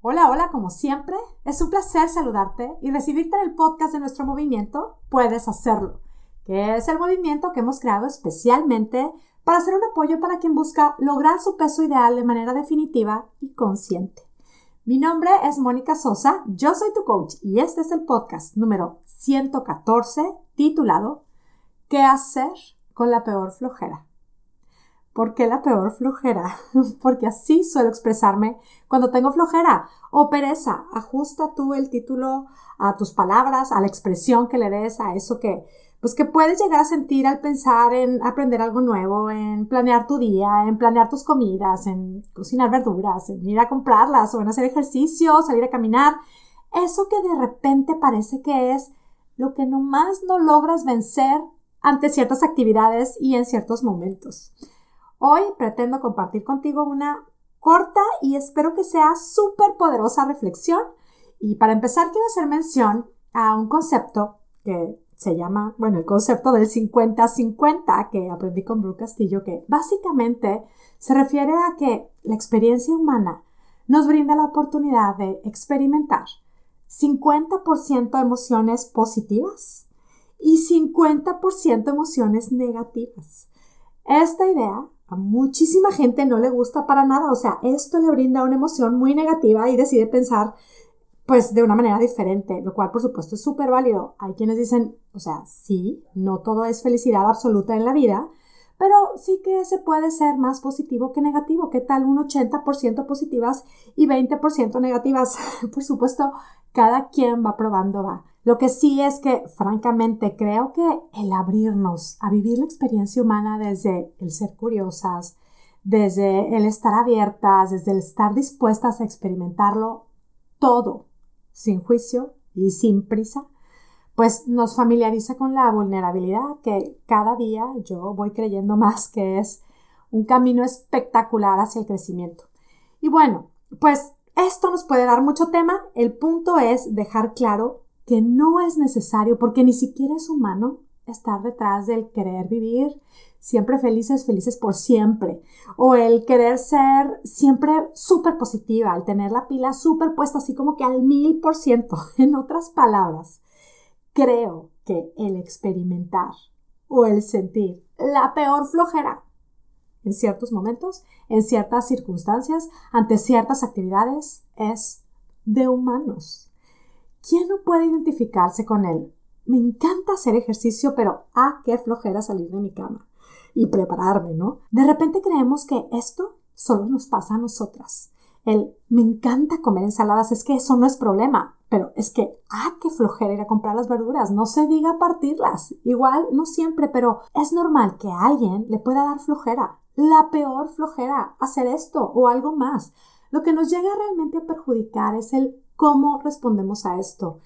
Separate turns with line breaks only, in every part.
Hola, hola, como siempre, es un placer saludarte y recibirte en el podcast de nuestro movimiento Puedes Hacerlo, que es el movimiento que hemos creado especialmente para hacer un apoyo para quien busca lograr su peso ideal de manera definitiva y consciente. Mi nombre es Mónica Sosa, yo soy tu coach y este es el podcast número 114 titulado ¿Qué hacer con la peor flojera? ¿Por qué la peor flojera? Porque así suelo expresarme cuando tengo flojera o pereza. Ajusta tú el título a tus palabras, a la expresión que le des a eso que, pues que puedes llegar a sentir al pensar en aprender algo nuevo, en planear tu día, en planear tus comidas, en cocinar verduras, en ir a comprarlas o en hacer ejercicio, salir a caminar. Eso que de repente parece que es lo que nomás no logras vencer ante ciertas actividades y en ciertos momentos. Hoy pretendo compartir contigo una corta y espero que sea súper poderosa reflexión. Y para empezar quiero hacer mención a un concepto que se llama, bueno, el concepto del 50-50 que aprendí con Brooke Castillo, que básicamente se refiere a que la experiencia humana nos brinda la oportunidad de experimentar 50% emociones positivas y 50% emociones negativas. Esta idea a muchísima gente no le gusta para nada, o sea, esto le brinda una emoción muy negativa y decide pensar pues de una manera diferente, lo cual por supuesto es súper válido. Hay quienes dicen, o sea, sí, no todo es felicidad absoluta en la vida, pero sí que se puede ser más positivo que negativo. ¿Qué tal un 80% positivas y 20% negativas? por supuesto, cada quien va probando, va. Lo que sí es que, francamente, creo que el abrirnos a vivir la experiencia humana desde el ser curiosas, desde el estar abiertas, desde el estar dispuestas a experimentarlo todo, sin juicio y sin prisa, pues nos familiariza con la vulnerabilidad que cada día yo voy creyendo más que es un camino espectacular hacia el crecimiento. Y bueno, pues esto nos puede dar mucho tema. El punto es dejar claro que no es necesario, porque ni siquiera es humano, estar detrás del querer vivir siempre felices, felices por siempre, o el querer ser siempre súper positiva, el tener la pila súper puesta así como que al mil por ciento. En otras palabras, creo que el experimentar o el sentir la peor flojera en ciertos momentos, en ciertas circunstancias, ante ciertas actividades, es de humanos. ¿Quién no puede identificarse con él? Me encanta hacer ejercicio, pero ah, qué flojera salir de mi cama y prepararme, ¿no? De repente creemos que esto solo nos pasa a nosotras. El me encanta comer ensaladas, es que eso no es problema, pero es que, ah, qué flojera ir a comprar las verduras, no se diga partirlas. Igual, no siempre, pero es normal que a alguien le pueda dar flojera, la peor flojera, hacer esto o algo más. Lo que nos llega realmente a perjudicar es el cómo respondemos a esto.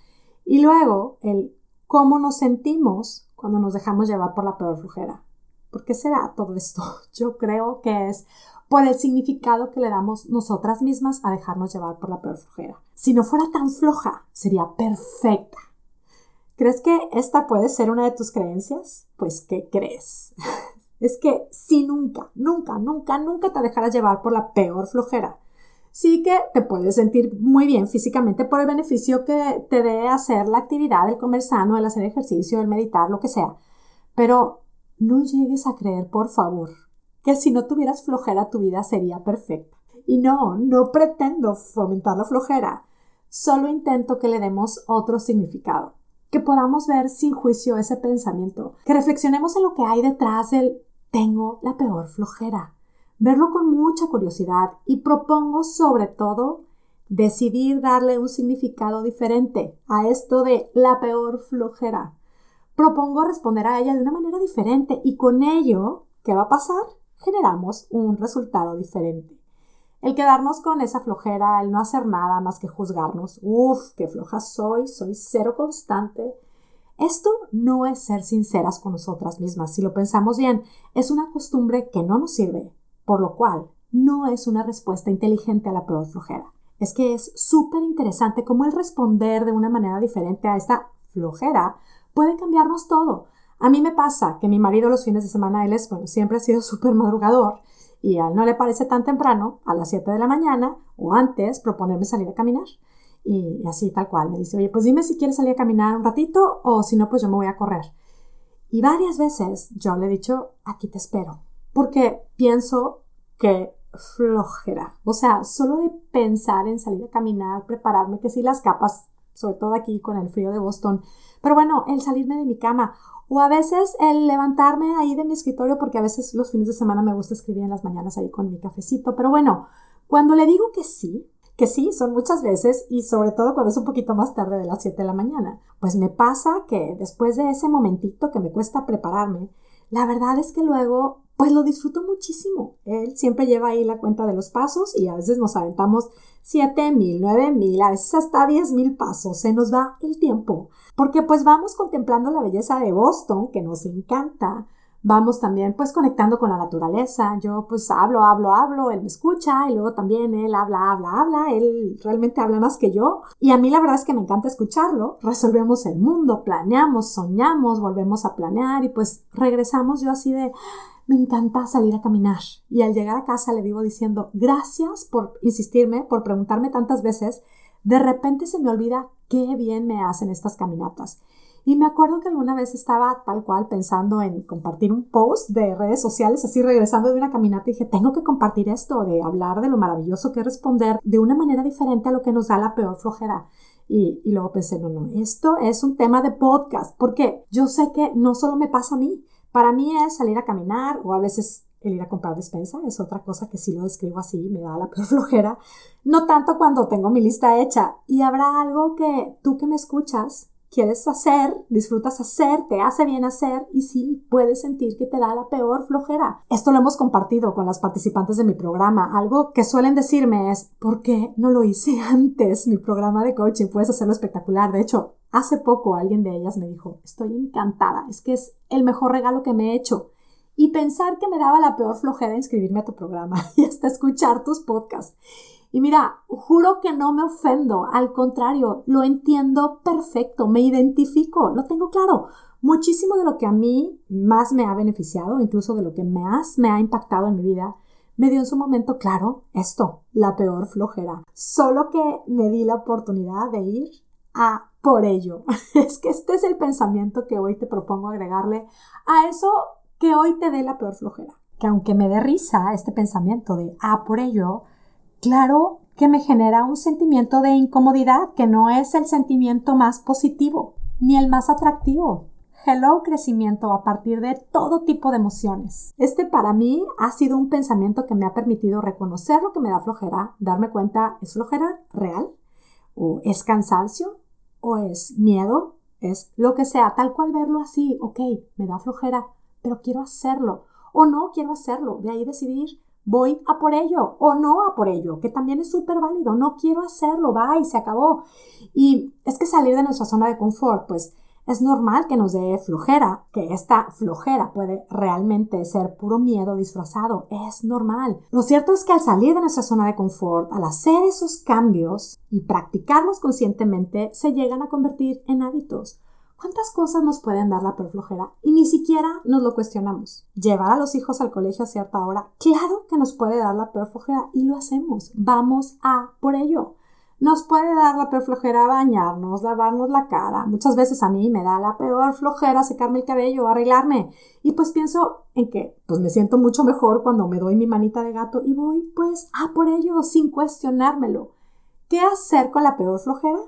Y luego el cómo nos sentimos cuando nos dejamos llevar por la peor flojera. ¿Por qué será todo esto? Yo creo que es por el significado que le damos nosotras mismas a dejarnos llevar por la peor flojera. Si no fuera tan floja, sería perfecta. ¿Crees que esta puede ser una de tus creencias? Pues, ¿qué crees? es que si nunca, nunca, nunca, nunca te dejaras llevar por la peor flojera, sí que te puedes sentir muy bien físicamente por el beneficio que te dé hacer la actividad, el comer sano, el hacer ejercicio, el meditar, lo que sea. Pero no llegues a creer, por favor, que si no tuvieras flojera tu vida sería perfecta. Y no, no pretendo fomentar la flojera, solo intento que le demos otro significado, que podamos ver sin juicio ese pensamiento, que reflexionemos en lo que hay detrás del tengo la peor flojera verlo con mucha curiosidad y propongo sobre todo decidir darle un significado diferente a esto de la peor flojera. Propongo responder a ella de una manera diferente y con ello, ¿qué va a pasar? Generamos un resultado diferente. El quedarnos con esa flojera, el no hacer nada más que juzgarnos, uff, qué floja soy, soy cero constante. Esto no es ser sinceras con nosotras mismas. Si lo pensamos bien, es una costumbre que no nos sirve, por lo cual no es una respuesta inteligente a la peor flojera. Es que es súper interesante cómo el responder de una manera diferente a esta flojera puede cambiarnos todo. A mí me pasa que mi marido los fines de semana, él es, bueno, siempre ha sido súper madrugador y a él no le parece tan temprano, a las 7 de la mañana o antes, proponerme salir a caminar. Y así tal cual, me dice, oye, pues dime si quieres salir a caminar un ratito o si no, pues yo me voy a correr. Y varias veces yo le he dicho, aquí te espero, porque pienso que flojera. O sea, solo de pensar en salir a caminar, prepararme, que sí las capas, sobre todo aquí con el frío de Boston. Pero bueno, el salirme de mi cama o a veces el levantarme ahí de mi escritorio porque a veces los fines de semana me gusta escribir en las mañanas ahí con mi cafecito. Pero bueno, cuando le digo que sí, que sí, son muchas veces y sobre todo cuando es un poquito más tarde de las 7 de la mañana, pues me pasa que después de ese momentito que me cuesta prepararme, la verdad es que luego pues lo disfruto muchísimo. Él siempre lleva ahí la cuenta de los pasos y a veces nos aventamos siete mil, nueve mil, a veces hasta diez mil pasos. Se nos va el tiempo. Porque pues vamos contemplando la belleza de Boston, que nos encanta, vamos también pues conectando con la naturaleza. Yo pues hablo, hablo, hablo, él me escucha y luego también él habla, habla, habla, él realmente habla más que yo. Y a mí la verdad es que me encanta escucharlo. Resolvemos el mundo, planeamos, soñamos, volvemos a planear y pues regresamos yo así de... Me encanta salir a caminar y al llegar a casa le vivo diciendo gracias por insistirme, por preguntarme tantas veces. De repente se me olvida qué bien me hacen estas caminatas. Y me acuerdo que alguna vez estaba tal cual pensando en compartir un post de redes sociales, así regresando de una caminata y dije, tengo que compartir esto, de hablar de lo maravilloso que es responder de una manera diferente a lo que nos da la peor flojera. Y, y luego pensé, no, no, esto es un tema de podcast, porque yo sé que no solo me pasa a mí, para mí es salir a caminar o a veces el ir a comprar despensa, es otra cosa que si lo describo así, me da la peor flojera. No tanto cuando tengo mi lista hecha. Y habrá algo que tú que me escuchas quieres hacer, disfrutas hacer, te hace bien hacer y sí puedes sentir que te da la peor flojera. Esto lo hemos compartido con las participantes de mi programa. Algo que suelen decirme es, ¿por qué no lo hice antes? Mi programa de coaching, puedes hacerlo espectacular. De hecho, hace poco alguien de ellas me dijo, estoy encantada, es que es el mejor regalo que me he hecho. Y pensar que me daba la peor flojera inscribirme a tu programa y hasta escuchar tus podcasts. Y mira, juro que no me ofendo, al contrario, lo entiendo perfecto, me identifico, lo tengo claro. Muchísimo de lo que a mí más me ha beneficiado, incluso de lo que más me ha impactado en mi vida, me dio en su momento claro esto, la peor flojera. Solo que me di la oportunidad de ir a por ello. Es que este es el pensamiento que hoy te propongo agregarle a eso que hoy te dé la peor flojera. Que aunque me dé risa este pensamiento de a por ello, claro que me genera un sentimiento de incomodidad que no es el sentimiento más positivo ni el más atractivo. Hello crecimiento a partir de todo tipo de emociones. Este para mí ha sido un pensamiento que me ha permitido reconocer lo que me da flojera, darme cuenta, ¿es flojera real? ¿O es cansancio? ¿O es miedo? Es lo que sea, tal cual verlo así, ok, me da flojera, pero quiero hacerlo. O no quiero hacerlo, de ahí decidir voy a por ello o no a por ello, que también es súper válido, no quiero hacerlo, va y se acabó. Y es que salir de nuestra zona de confort, pues es normal que nos dé flojera, que esta flojera puede realmente ser puro miedo disfrazado, es normal. Lo cierto es que al salir de nuestra zona de confort, al hacer esos cambios y practicarlos conscientemente, se llegan a convertir en hábitos. ¿Cuántas cosas nos pueden dar la perflojera? Y ni siquiera nos lo cuestionamos. Llevar a los hijos al colegio a cierta hora, claro que nos puede dar la perflojera y lo hacemos. Vamos a por ello. Nos puede dar la peor flojera bañarnos, lavarnos la cara. Muchas veces a mí me da la peor flojera secarme el cabello, arreglarme. Y pues pienso en que pues me siento mucho mejor cuando me doy mi manita de gato y voy pues a por ello sin cuestionármelo. ¿Qué hacer con la peor flojera?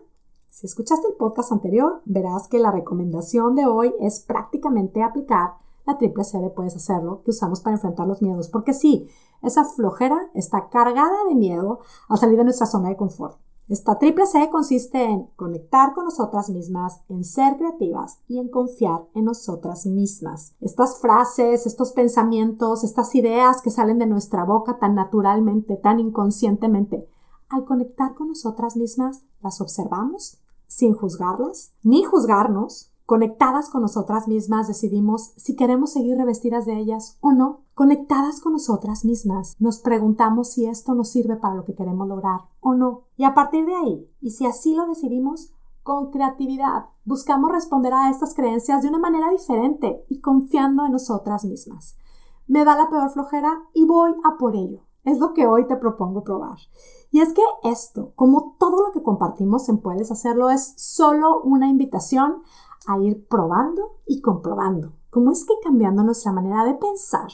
Si escuchaste el podcast anterior, verás que la recomendación de hoy es prácticamente aplicar la triple C de puedes hacerlo que usamos para enfrentar los miedos, porque sí, esa flojera está cargada de miedo al salir de nuestra zona de confort. Esta triple C consiste en conectar con nosotras mismas, en ser creativas y en confiar en nosotras mismas. Estas frases, estos pensamientos, estas ideas que salen de nuestra boca tan naturalmente, tan inconscientemente, al conectar con nosotras mismas, las observamos sin juzgarlas ni juzgarnos, conectadas con nosotras mismas, decidimos si queremos seguir revestidas de ellas o no. Conectadas con nosotras mismas, nos preguntamos si esto nos sirve para lo que queremos lograr o no. Y a partir de ahí, y si así lo decidimos, con creatividad, buscamos responder a estas creencias de una manera diferente y confiando en nosotras mismas. me da la peor flojera y voy a por ello. Es lo que hoy te propongo probar. Y es que esto, como todo lo que compartimos en Puedes Hacerlo, es solo una invitación a ir probando y comprobando. Cómo es que cambiando nuestra manera de pensar,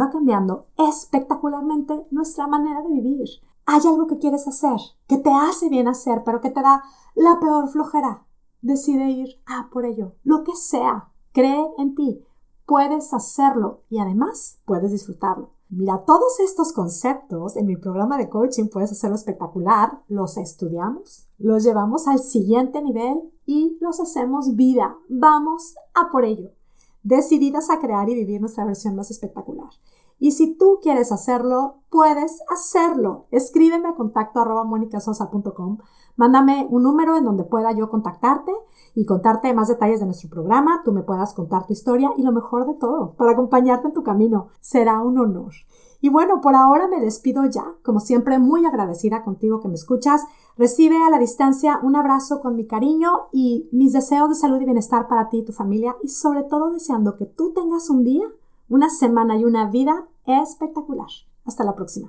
va cambiando espectacularmente nuestra manera de vivir. Hay algo que quieres hacer, que te hace bien hacer, pero que te da la peor flojera. Decide ir a por ello. Lo que sea, cree en ti. Puedes hacerlo y además puedes disfrutarlo. Mira, todos estos conceptos en mi programa de coaching puedes hacerlo espectacular, los estudiamos, los llevamos al siguiente nivel y los hacemos vida. Vamos a por ello, decididas a crear y vivir nuestra versión más espectacular. Y si tú quieres hacerlo, puedes hacerlo. Escríbeme a contacto arroba. Mándame un número en donde pueda yo contactarte y contarte más detalles de nuestro programa. Tú me puedas contar tu historia y lo mejor de todo, para acompañarte en tu camino. Será un honor. Y bueno, por ahora me despido ya. Como siempre, muy agradecida contigo que me escuchas. Recibe a la distancia un abrazo con mi cariño y mis deseos de salud y bienestar para ti y tu familia y sobre todo deseando que tú tengas un día una semana y una vida espectacular. Hasta la próxima.